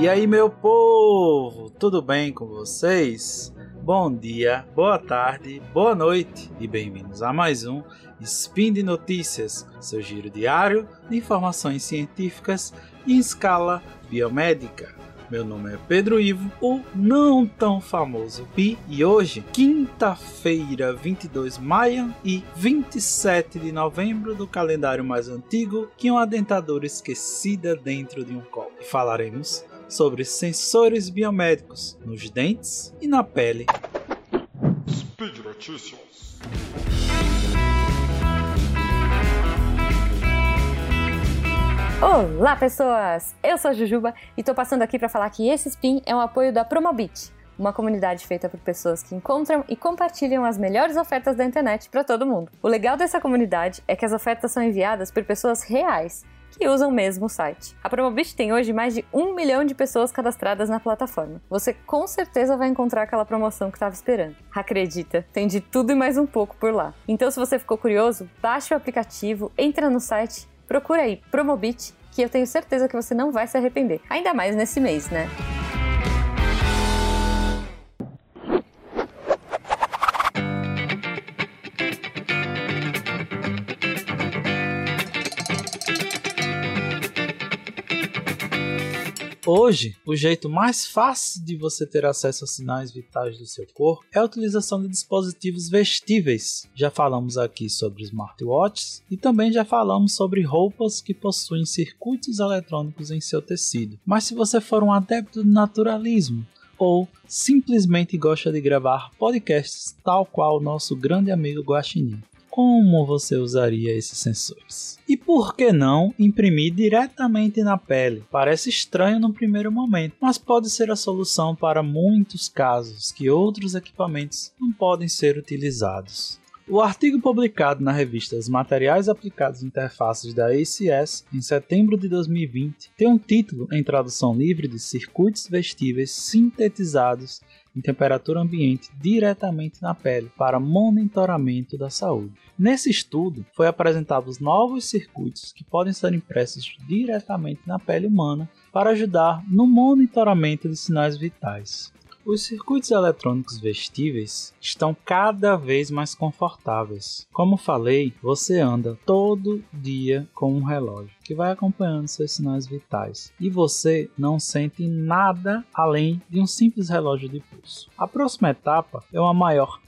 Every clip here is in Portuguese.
E aí, meu povo, tudo bem com vocês? Bom dia, boa tarde, boa noite e bem-vindos a mais um Spin de Notícias, seu giro diário de informações científicas em escala biomédica. Meu nome é Pedro Ivo, o não tão famoso Pi, e hoje, quinta-feira, 22 de maio e 27 de novembro do calendário mais antigo que uma dentadura esquecida dentro de um copo. E falaremos sobre sensores biomédicos nos dentes e na pele. Speed Notícias. Olá, pessoas! Eu sou a Jujuba e tô passando aqui para falar que esse spin é um apoio da Promobit, uma comunidade feita por pessoas que encontram e compartilham as melhores ofertas da internet para todo mundo. O legal dessa comunidade é que as ofertas são enviadas por pessoas reais que usam mesmo o site. A Promobit tem hoje mais de um milhão de pessoas cadastradas na plataforma. Você com certeza vai encontrar aquela promoção que estava esperando. Acredita, tem de tudo e mais um pouco por lá. Então, se você ficou curioso, baixe o aplicativo, entra no site Procura aí Promobit, que eu tenho certeza que você não vai se arrepender. Ainda mais nesse mês, né? Hoje, o jeito mais fácil de você ter acesso a sinais vitais do seu corpo é a utilização de dispositivos vestíveis. Já falamos aqui sobre smartwatches e também já falamos sobre roupas que possuem circuitos eletrônicos em seu tecido. Mas se você for um adepto do naturalismo, ou simplesmente gosta de gravar podcasts tal qual o nosso grande amigo Guaxinim como você usaria esses sensores? E por que não imprimir diretamente na pele? Parece estranho no primeiro momento, mas pode ser a solução para muitos casos que outros equipamentos não podem ser utilizados. O artigo publicado na revista Os Materiais Aplicados Interfaces da ACS em setembro de 2020 tem um título em tradução livre de Circuitos Vestíveis Sintetizados em temperatura ambiente diretamente na pele para monitoramento da saúde. Nesse estudo, foi apresentados novos circuitos que podem ser impressos diretamente na pele humana para ajudar no monitoramento de sinais vitais. Os circuitos eletrônicos vestíveis estão cada vez mais confortáveis. Como falei, você anda todo dia com um relógio que vai acompanhando seus sinais vitais e você não sente nada além de um simples relógio de pulso. A próxima etapa é uma maior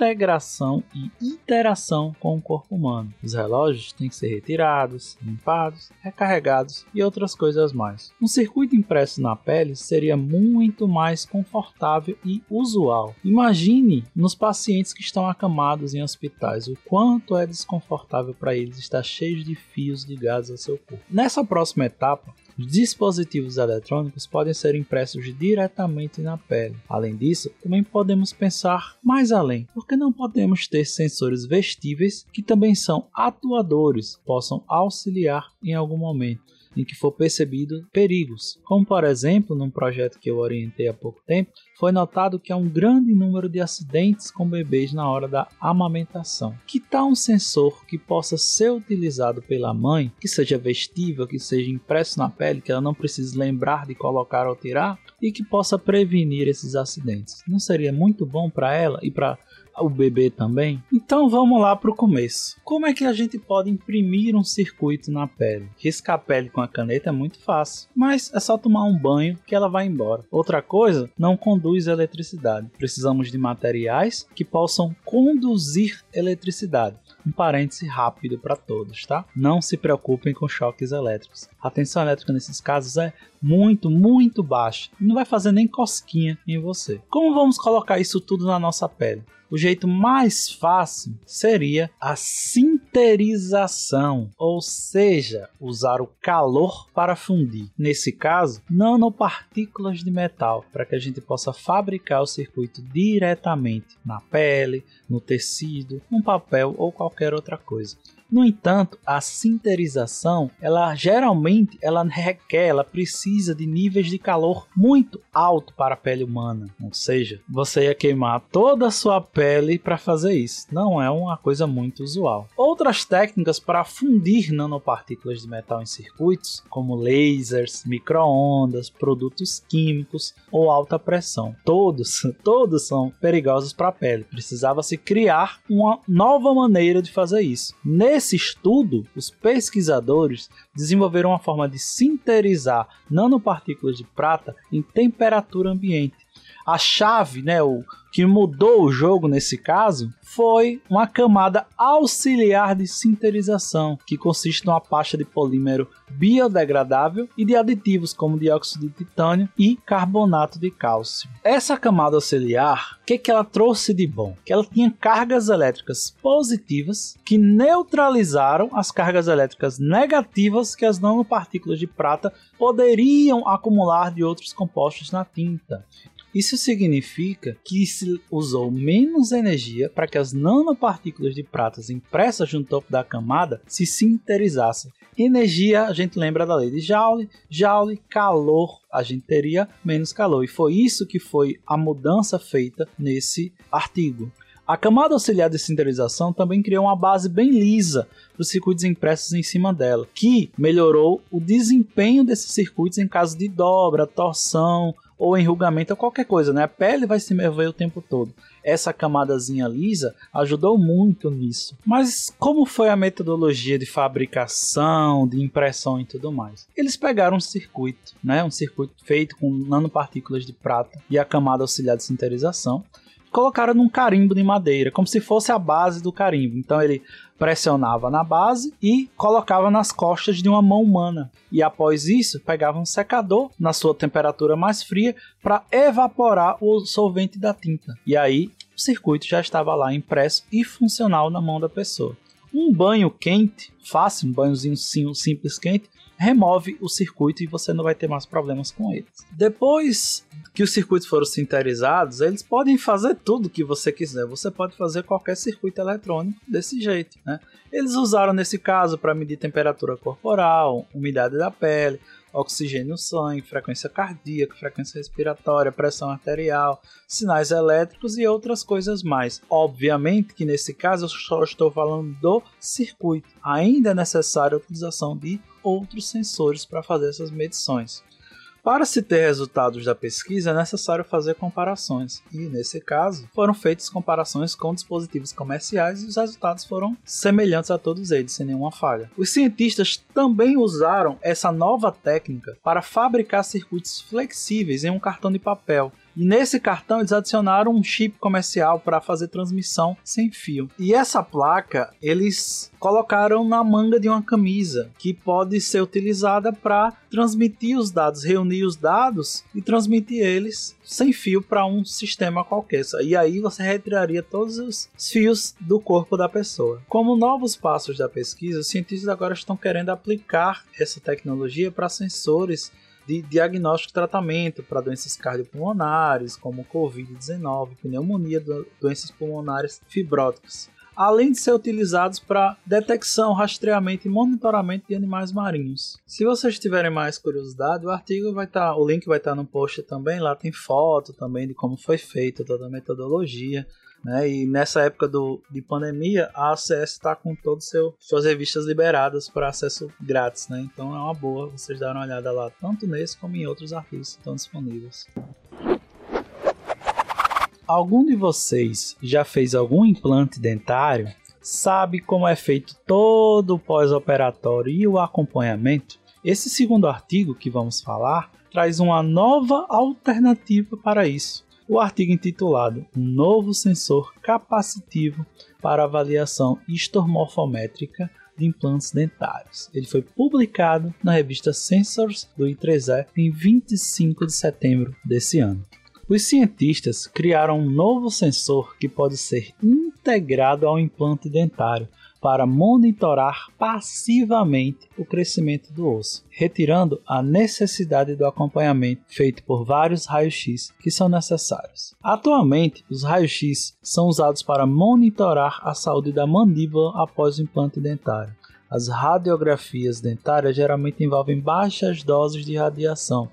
integração e interação com o corpo humano. Os relógios têm que ser retirados, limpados, recarregados e outras coisas mais. Um circuito impresso na pele seria muito mais confortável e usual. Imagine nos pacientes que estão acamados em hospitais o quanto é desconfortável para eles estar cheios de fios ligados ao seu corpo. Nessa próxima etapa, dispositivos eletrônicos podem ser impressos diretamente na pele. Além disso, também podemos pensar mais além, porque não podemos ter sensores vestíveis que também são atuadores, possam auxiliar em algum momento em que for percebido perigos, como por exemplo, num projeto que eu orientei há pouco tempo, foi notado que há um grande número de acidentes com bebês na hora da amamentação. Que tal um sensor que possa ser utilizado pela mãe, que seja vestível, que seja impresso na pele, que ela não precise lembrar de colocar ou tirar, e que possa prevenir esses acidentes? Não seria muito bom para ela e para o bebê também? Então vamos lá para o começo. Como é que a gente pode imprimir um circuito na pele? Riscar a pele com a caneta é muito fácil, mas é só tomar um banho que ela vai embora. Outra coisa, não conduz eletricidade. Precisamos de materiais que possam conduzir eletricidade. Um parêntese rápido para todos, tá? Não se preocupem com choques elétricos. A tensão elétrica nesses casos é muito, muito baixa não vai fazer nem cosquinha em você. Como vamos colocar isso tudo na nossa pele? O jeito mais fácil seria a sinterização, ou seja, usar o calor para fundir. Nesse caso, nanopartículas de metal, para que a gente possa fabricar o circuito diretamente na pele, no tecido, no papel ou qualquer outra coisa. No entanto, a sinterização, ela geralmente ela requer, ela precisa de níveis de calor muito alto para a pele humana. Ou seja, você ia queimar toda a sua pele para fazer isso. Não é uma coisa muito usual. Outras técnicas para fundir nanopartículas de metal em circuitos, como lasers, microondas, produtos químicos ou alta pressão, todos, todos são perigosos para a pele. Precisava se criar uma nova maneira de fazer isso. Nesse estudo, os pesquisadores desenvolveram uma forma de sinterizar nanopartículas de prata em temperatura ambiente. A chave, né, o que mudou o jogo nesse caso foi uma camada auxiliar de sinterização, que consiste numa pasta de polímero biodegradável e de aditivos como dióxido de titânio e carbonato de cálcio. Essa camada auxiliar, o que, que ela trouxe de bom? Que ela tinha cargas elétricas positivas que neutralizaram as cargas elétricas negativas que as nanopartículas de prata poderiam acumular de outros compostos na tinta. Isso significa que se usou menos energia para que as nanopartículas de prata impressas no topo da camada se sinterizassem. Energia, a gente lembra da lei de Joule, Joule, calor, a gente teria menos calor. E foi isso que foi a mudança feita nesse artigo. A camada auxiliar de sinterização também criou uma base bem lisa para os circuitos impressos em cima dela, que melhorou o desempenho desses circuitos em caso de dobra, torção ou enrugamento ou qualquer coisa, né? A pele vai se mover o tempo todo. Essa camadazinha lisa ajudou muito nisso. Mas como foi a metodologia de fabricação, de impressão e tudo mais? Eles pegaram um circuito, né? Um circuito feito com nanopartículas de prata e a camada auxiliar de sinterização colocaram num carimbo de madeira, como se fosse a base do carimbo. Então ele pressionava na base e colocava nas costas de uma mão humana. E após isso, pegava um secador na sua temperatura mais fria para evaporar o solvente da tinta. E aí o circuito já estava lá impresso e funcional na mão da pessoa. Um banho quente, fácil, um banhozinho simples quente, remove o circuito e você não vai ter mais problemas com eles. Depois que os circuitos foram sinterizados, eles podem fazer tudo que você quiser. Você pode fazer qualquer circuito eletrônico desse jeito. Né? Eles usaram nesse caso para medir temperatura corporal, umidade da pele, oxigênio no sangue, frequência cardíaca, frequência respiratória, pressão arterial, sinais elétricos e outras coisas mais. Obviamente que nesse caso eu só estou falando do circuito. Ainda é necessária a utilização de outros sensores para fazer essas medições. Para se ter resultados da pesquisa, é necessário fazer comparações, e nesse caso, foram feitas comparações com dispositivos comerciais e os resultados foram semelhantes a todos eles, sem nenhuma falha. Os cientistas também usaram essa nova técnica para fabricar circuitos flexíveis em um cartão de papel, nesse cartão eles adicionaram um chip comercial para fazer transmissão sem fio. E essa placa eles colocaram na manga de uma camisa que pode ser utilizada para transmitir os dados, reunir os dados e transmitir eles sem fio para um sistema qualquer. E aí você retiraria todos os fios do corpo da pessoa. Como novos passos da pesquisa, os cientistas agora estão querendo aplicar essa tecnologia para sensores de diagnóstico e tratamento para doenças cardiopulmonares, como Covid-19, pneumonia, doenças pulmonares fibróticas, além de ser utilizados para detecção, rastreamento e monitoramento de animais marinhos. Se vocês tiverem mais curiosidade, o artigo vai estar, tá, o link vai estar tá no post também, lá tem foto também de como foi feito toda a metodologia. Né? E nessa época do, de pandemia, a ACS está com todas suas revistas liberadas para acesso grátis. Né? Então é uma boa vocês darem uma olhada lá, tanto nesse como em outros artigos que estão disponíveis. Algum de vocês já fez algum implante dentário? Sabe como é feito todo o pós-operatório e o acompanhamento? Esse segundo artigo que vamos falar traz uma nova alternativa para isso o artigo intitulado Um novo sensor capacitivo para avaliação histomorfométrica de implantes dentários. Ele foi publicado na revista Sensors do I3E em 25 de setembro desse ano. Os cientistas criaram um novo sensor que pode ser integrado ao implante dentário para monitorar passivamente o crescimento do osso, retirando a necessidade do acompanhamento feito por vários raios-x que são necessários. Atualmente, os raios-x são usados para monitorar a saúde da mandíbula após o implante dentário. As radiografias dentárias geralmente envolvem baixas doses de radiação,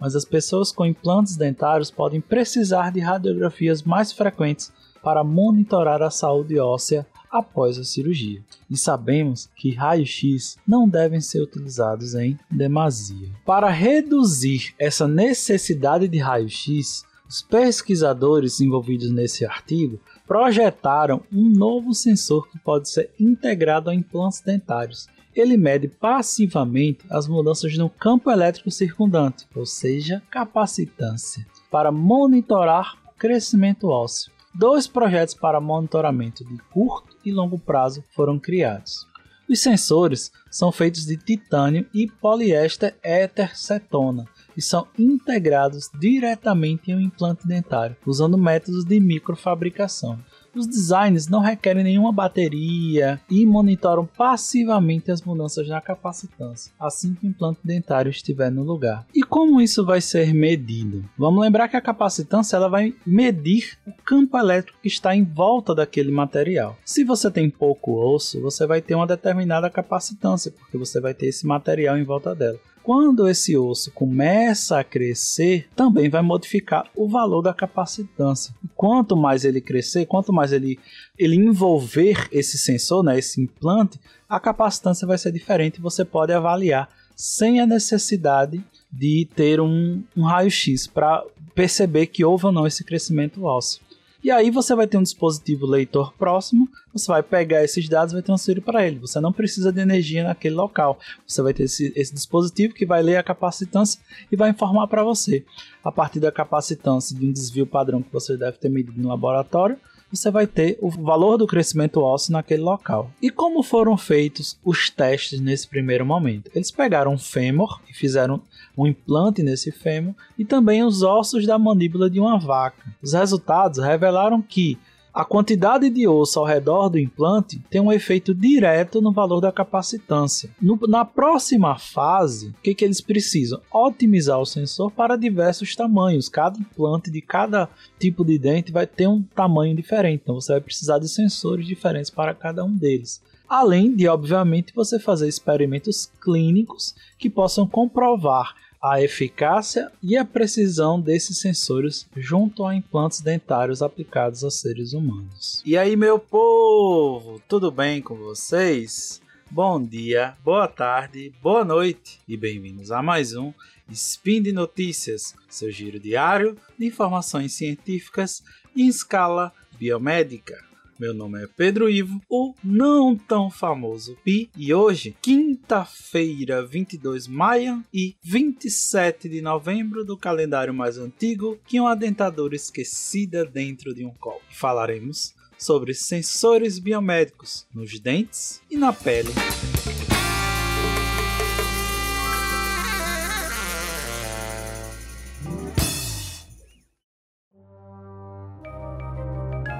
mas as pessoas com implantes dentários podem precisar de radiografias mais frequentes para monitorar a saúde óssea após a cirurgia. E sabemos que raios-x não devem ser utilizados em demasia. Para reduzir essa necessidade de raio-x, os pesquisadores envolvidos nesse artigo projetaram um novo sensor que pode ser integrado a implantes dentários. Ele mede passivamente as mudanças no campo elétrico circundante, ou seja, capacitância, para monitorar o crescimento ósseo. Dois projetos para monitoramento de curto e longo prazo foram criados. Os sensores são feitos de titânio e poliéster éter cetona e são integrados diretamente em um implante dentário, usando métodos de microfabricação. Os designs não requerem nenhuma bateria e monitoram passivamente as mudanças na capacitância, assim que o implante dentário estiver no lugar. E como isso vai ser medido? Vamos lembrar que a capacitância ela vai medir o campo elétrico que está em volta daquele material. Se você tem pouco osso, você vai ter uma determinada capacitância, porque você vai ter esse material em volta dela quando esse osso começa a crescer, também vai modificar o valor da capacitância. E quanto mais ele crescer, quanto mais ele, ele envolver esse sensor, né, esse implante, a capacitância vai ser diferente. Você pode avaliar sem a necessidade de ter um, um raio-x para perceber que houve ou não esse crescimento ósseo. E aí você vai ter um dispositivo leitor próximo, você vai pegar esses dados e vai transferir para ele. Você não precisa de energia naquele local. Você vai ter esse, esse dispositivo que vai ler a capacitância e vai informar para você. A partir da capacitância de um desvio padrão que você deve ter medido no laboratório, você vai ter o valor do crescimento ósseo naquele local. E como foram feitos os testes nesse primeiro momento? Eles pegaram um fêmur e fizeram um implante nesse fêmur e também os ossos da mandíbula de uma vaca. Os resultados revelaram que a quantidade de osso ao redor do implante tem um efeito direto no valor da capacitância. No, na próxima fase, o que, que eles precisam? Otimizar o sensor para diversos tamanhos. Cada implante de cada tipo de dente vai ter um tamanho diferente, então você vai precisar de sensores diferentes para cada um deles além de, obviamente, você fazer experimentos clínicos que possam comprovar a eficácia e a precisão desses sensores junto a implantes dentários aplicados a seres humanos. E aí, meu povo, tudo bem com vocês? Bom dia, boa tarde, boa noite e bem-vindos a mais um Spin de Notícias, seu giro diário de informações científicas em escala biomédica. Meu nome é Pedro Ivo, o não tão famoso Pi, e hoje, quinta-feira, 22 maio e 27 de novembro do calendário mais antigo, que uma dentadura esquecida dentro de um copo. Falaremos sobre sensores biomédicos nos dentes e na pele.